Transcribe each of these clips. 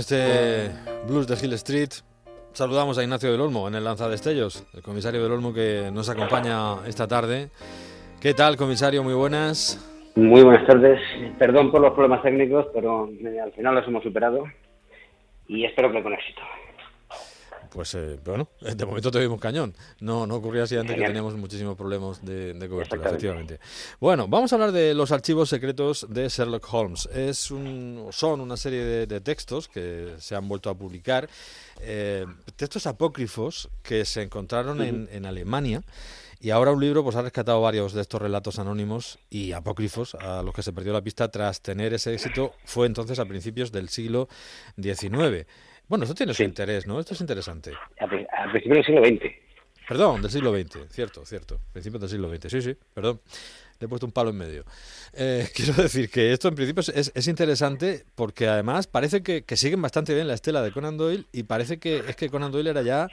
este blues de Hill Street saludamos a Ignacio del Olmo en el Lanzadestellos, el comisario del Olmo que nos acompaña esta tarde. ¿Qué tal, comisario? Muy buenas. Muy buenas tardes. Perdón por los problemas técnicos, pero eh, al final los hemos superado y espero que con éxito. Pues eh, bueno, de momento te vimos cañón. No, no ocurría así antes que teníamos muchísimos problemas de, cobertura, efectivamente. Bueno, vamos a hablar de los archivos secretos de Sherlock Holmes. Es un, son una serie de, textos que se han vuelto a publicar, eh, textos apócrifos que se encontraron en, en Alemania. Y ahora un libro pues ha rescatado varios de estos relatos anónimos y apócrifos a los que se perdió la pista tras tener ese éxito. Fue entonces a principios del siglo XIX. Bueno, esto tiene su interés, ¿no? Esto es interesante. A, principios del siglo XX. Perdón, del siglo XX, cierto, cierto. Principios del siglo XX, sí, sí, perdón. Le he puesto un palo en medio. Eh, quiero decir que esto en principio es, es interesante porque además parece que, siguen bastante bien la estela de Conan Doyle y parece que es que Conan Doyle era ya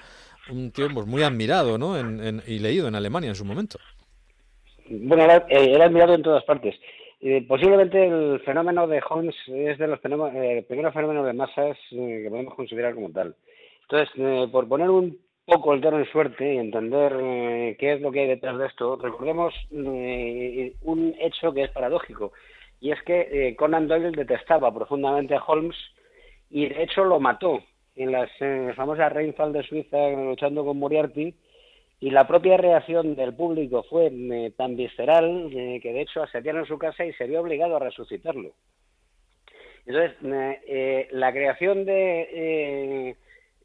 un tío pues, muy admirado ¿no? y leído en Alemania en su momento. Bueno, era, eh, era admirado en todas partes posiblemente el fenómeno de Holmes es de los fenómenos, eh, primeros fenómenos de masas eh, que podemos considerar como tal. Entonces, eh, por poner un poco el tono en suerte y entender qué es lo que hay detrás de esto, recordemos un hecho que es paradójico, y es que Conan Doyle detestaba profundamente a Holmes y de hecho lo mató en las famosas Reinfall de Suiza luchando con Moriarty y la propia reacción del público fue eh, tan visceral eh, que de hecho asediaron su casa y se vio obligado a resucitarlo. Entonces, eh, la creación de,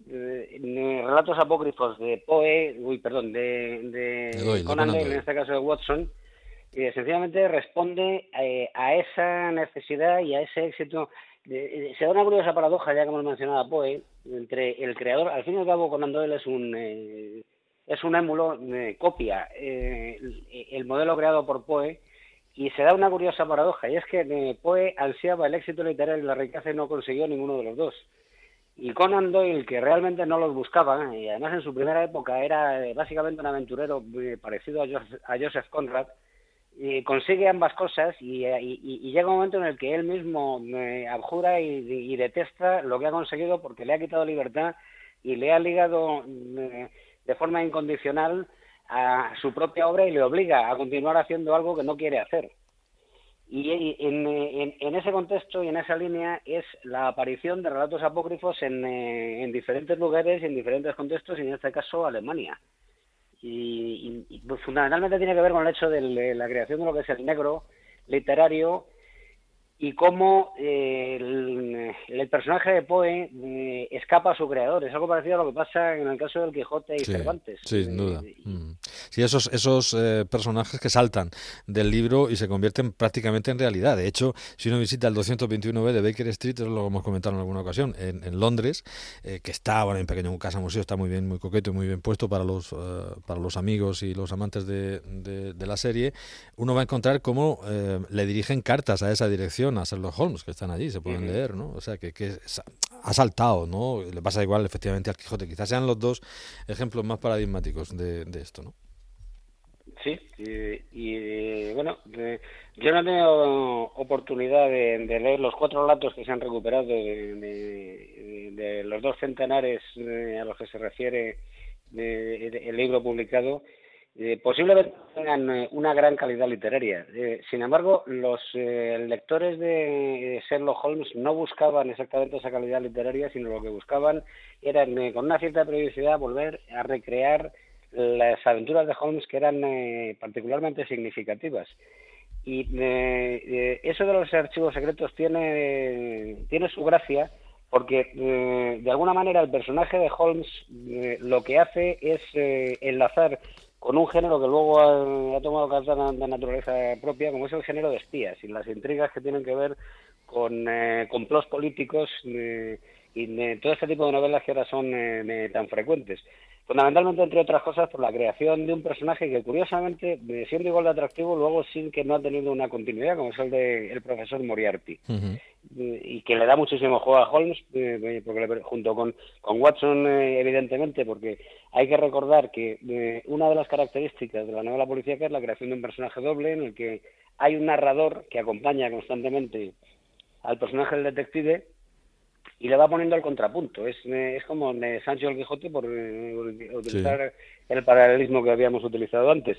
relatos apócrifos de Poe, uy, perdón, de, Conan Doyle, en este caso de Watson, sencillamente responde a esa necesidad y a ese éxito. se da una curiosa paradoja, ya que hemos mencionado a Poe, entre el creador, al fin y al cabo Conan Doyle es un es un émulo, eh, copia eh, el, modelo creado por Poe y se da una curiosa paradoja y es que eh, Poe ansiaba el éxito literario y la riqueza y no consiguió ninguno de los dos. Y Conan Doyle, que realmente no los buscaba, y además en su primera época era básicamente un aventurero parecido a Joseph, Conrad, consigue ambas cosas y, llega un momento en el que él mismo abjura y, detesta lo que ha conseguido porque le ha quitado libertad y le ha ligado de forma incondicional a su propia obra y le obliga a continuar haciendo algo que no quiere hacer. Y en, ese contexto y en esa línea es la aparición de relatos apócrifos en, eh, diferentes lugares y en diferentes contextos, y en este caso Alemania. Y, pues, fundamentalmente tiene que ver con el hecho de la creación de lo que es el negro literario y cómo eh, el, personaje de Poe eh, escapa a su creador. Es algo parecido a lo que pasa en el caso del Quijote y Cervantes. Sí, sin duda. Mm. Sí, esos, esos eh, personajes que saltan del libro y se convierten prácticamente en realidad. De hecho, si uno visita el 221B de Baker Street, eso lo hemos comentado en alguna ocasión, en, Londres, que está, bueno, en pequeño casa museo, está muy bien, muy coqueto y muy bien puesto para los, para los amigos y los amantes de, de, la serie, uno va a encontrar cómo le dirigen cartas a esa dirección a los Holmes que están allí, se pueden leer, ¿no? O sea, que, que ha saltado, ¿no? Le pasa igual efectivamente al Quijote. Quizás sean los dos ejemplos más paradigmáticos de, esto, ¿no? Sí, y, bueno, yo no he tenido oportunidad de, leer los cuatro relatos que se han recuperado de, los dos centenares eh, a los que se refiere el libro publicado eh, posiblemente tengan eh, una gran calidad literaria. Eh, sin embargo, los lectores de Sherlock Holmes no buscaban exactamente esa calidad literaria, sino lo que buscaban era, con una cierta periodicidad, volver a recrear las aventuras de Holmes que eran particularmente significativas. Y eso de los archivos secretos tiene, tiene su gracia porque de alguna manera el personaje de Holmes lo que hace es enlazar con un género que luego ha, tomado carta de naturaleza propia, como es el género de espías y las intrigas que tienen que ver con eh, complots políticos eh, y todo este tipo de novelas que ahora son eh, tan frecuentes. Fundamentalmente, entre otras cosas, por la creación de un personaje que, curiosamente, siendo igual de atractivo, luego sí que no ha tenido una continuidad, como es el del el profesor Moriarty. Y que le da muchísimo juego a Holmes, eh, porque junto con, con Watson, eh, evidentemente, porque hay que recordar que eh, una de las características de la novela policíaca es la creación de un personaje doble en el que hay un narrador que acompaña constantemente al personaje del detective y le va poniendo el contrapunto. Es, es como Sancho el Quijote por utilizar el paralelismo que habíamos utilizado antes.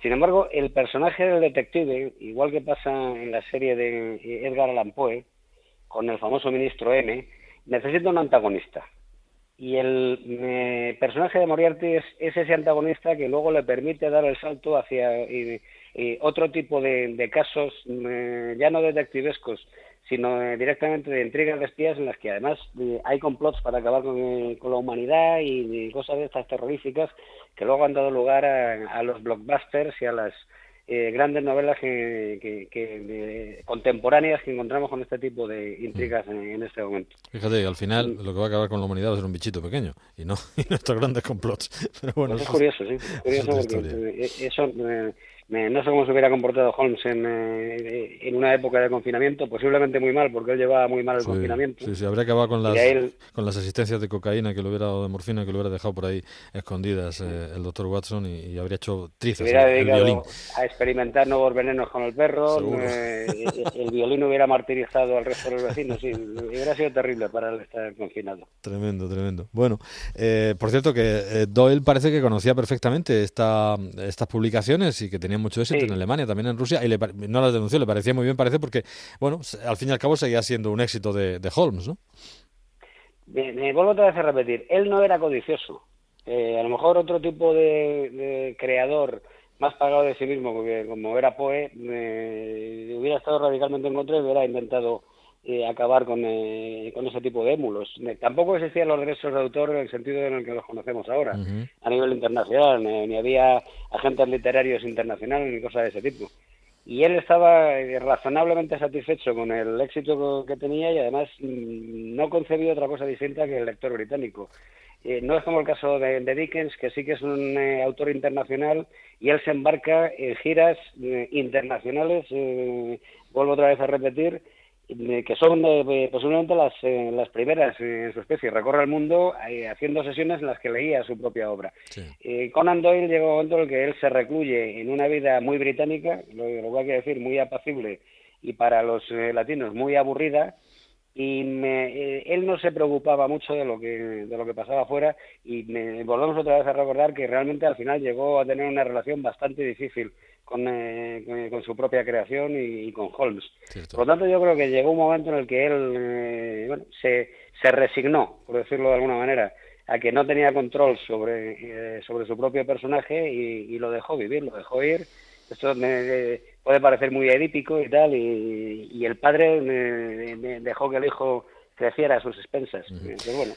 Sin embargo, el personaje del detective, igual que pasa en la serie de Edgar Allan Poe, con el famoso ministro M, necesita un antagonista. Y el eh, personaje de Moriarty es, ese antagonista que luego le permite dar el salto hacia otro tipo de, casos, eh, ya no detectivescos, sino eh, directamente de intrigas de espías en las que además hay complots para acabar con, la humanidad y, cosas de estas terroríficas que luego han dado lugar a los blockbusters y a las eh, grandes novelas que, contemporáneas que encontramos con este tipo de intrigas en, este momento. Fíjate, al final mm. lo que va a acabar con la humanidad va a ser un bichito pequeño y no y nuestros grandes complots. Pero bueno, pues es curioso, sí. curioso porque eso eh, no sé cómo se hubiera comportado Holmes eh, en, una época de confinamiento, posiblemente muy mal, porque él llevaba muy mal el confinamiento. Sí, sí, habría acabado con las, con las asistencias de cocaína que lo hubiera, o de morfina que lo hubiera dejado por ahí escondidas eh, el doctor Watson y, habría hecho trizas hubiera el, violín. A experimentar nuevos venenos con el perro, eh, el, violín hubiera martirizado al resto de los vecinos, sí, hubiera sido terrible para él estar confinado. Tremendo, tremendo. Bueno, por cierto que Doyle parece que conocía perfectamente esta, estas publicaciones y que tenía mucho éxito en Alemania, también en Rusia, y le, no las denunció, le parecía muy bien, parece, porque, bueno, al fin y al cabo seguía siendo un éxito de, Holmes, ¿no? Me, vuelvo otra vez a repetir, él no era codicioso. Eh, a lo mejor otro tipo de, creador más pagado de sí mismo, porque como era Poe, hubiera estado radicalmente en contra y hubiera intentado eh, acabar con, eh, con ese tipo de émulos. tampoco existían los derechos de autor en el sentido en el que los conocemos ahora, a nivel internacional, ni había agentes literarios internacionales ni cosas de ese tipo. Y él estaba eh, razonablemente satisfecho con el éxito que tenía y además mm, no concebía otra cosa distinta que el lector británico. no es como el caso de, Dickens, que sí que es un autor internacional y él se embarca en giras internacionales, vuelvo otra vez a repetir, que son posiblemente las, eh, las primeras en su especie. Recorre el mundo eh, haciendo sesiones en las que leía su propia obra. Eh, Conan Doyle llegó a un momento en el que él se recluye en una vida muy británica, lo, lo voy a decir muy apacible y para los latinos muy aburrida, y él no se preocupaba mucho de lo que de lo que pasaba afuera y me, volvemos otra vez a recordar que realmente al final llegó a tener una relación bastante difícil con, eh, con su propia creación y, con Holmes. Por lo tanto, yo creo que llegó un momento en el que él eh, bueno, se, se resignó, por decirlo de alguna manera, a que no tenía control sobre, eh, sobre su propio personaje y, lo dejó vivir, lo dejó ir. Esto me, puede parecer muy edípico y tal, y, y el padre dejó que el hijo creciera a sus expensas. bueno,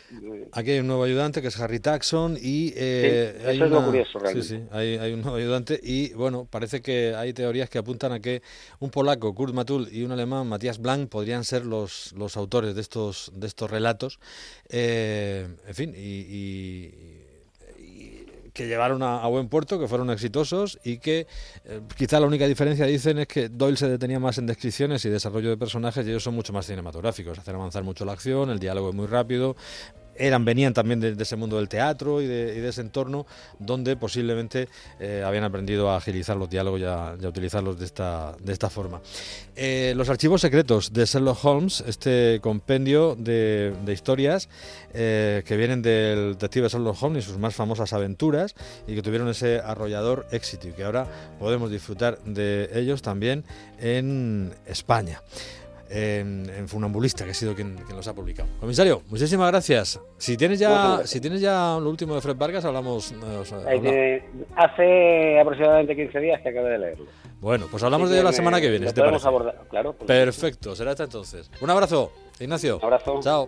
Aquí hay un nuevo ayudante que es Harry Taxon y... Eh, eso es lo curioso realmente. Sí, sí, hay, un nuevo ayudante y bueno, parece que hay teorías que apuntan a que un polaco, Kurt Matul, y un alemán, Matthias Blank, podrían ser los, los autores de estos, de estos relatos. Eh, en fin, y que llevaron a, buen puerto, que fueron exitosos y que eh, quizá la única diferencia, dicen, es que Doyle se detenía más en descripciones y desarrollo de personajes y ellos son mucho más cinematográficos, hacen avanzar mucho la acción, el diálogo es muy rápido, eran venían también de, ese mundo del teatro y de, ese entorno donde posiblemente eh, habían aprendido a agilizar los diálogos y a, utilizarlos de esta, de esta forma. Eh, los archivos secretos de Sherlock Holmes, este compendio de, historias eh, que vienen del detective Sherlock Holmes y sus más famosas aventuras y que tuvieron ese arrollador éxito y que ahora podemos disfrutar de ellos también en España en, Funambulista, que ha sido quien, los ha publicado. Comisario, muchísimas gracias. Si tienes ya, si tienes ya lo último de Fred Vargas, hablamos. Eh, hace aproximadamente 15 días que acabé de leerlo. Bueno, pues hablamos de ello la semana que viene. Podemos abordar, claro. Perfecto, será hasta entonces. Un abrazo, Ignacio. Un abrazo. Chao.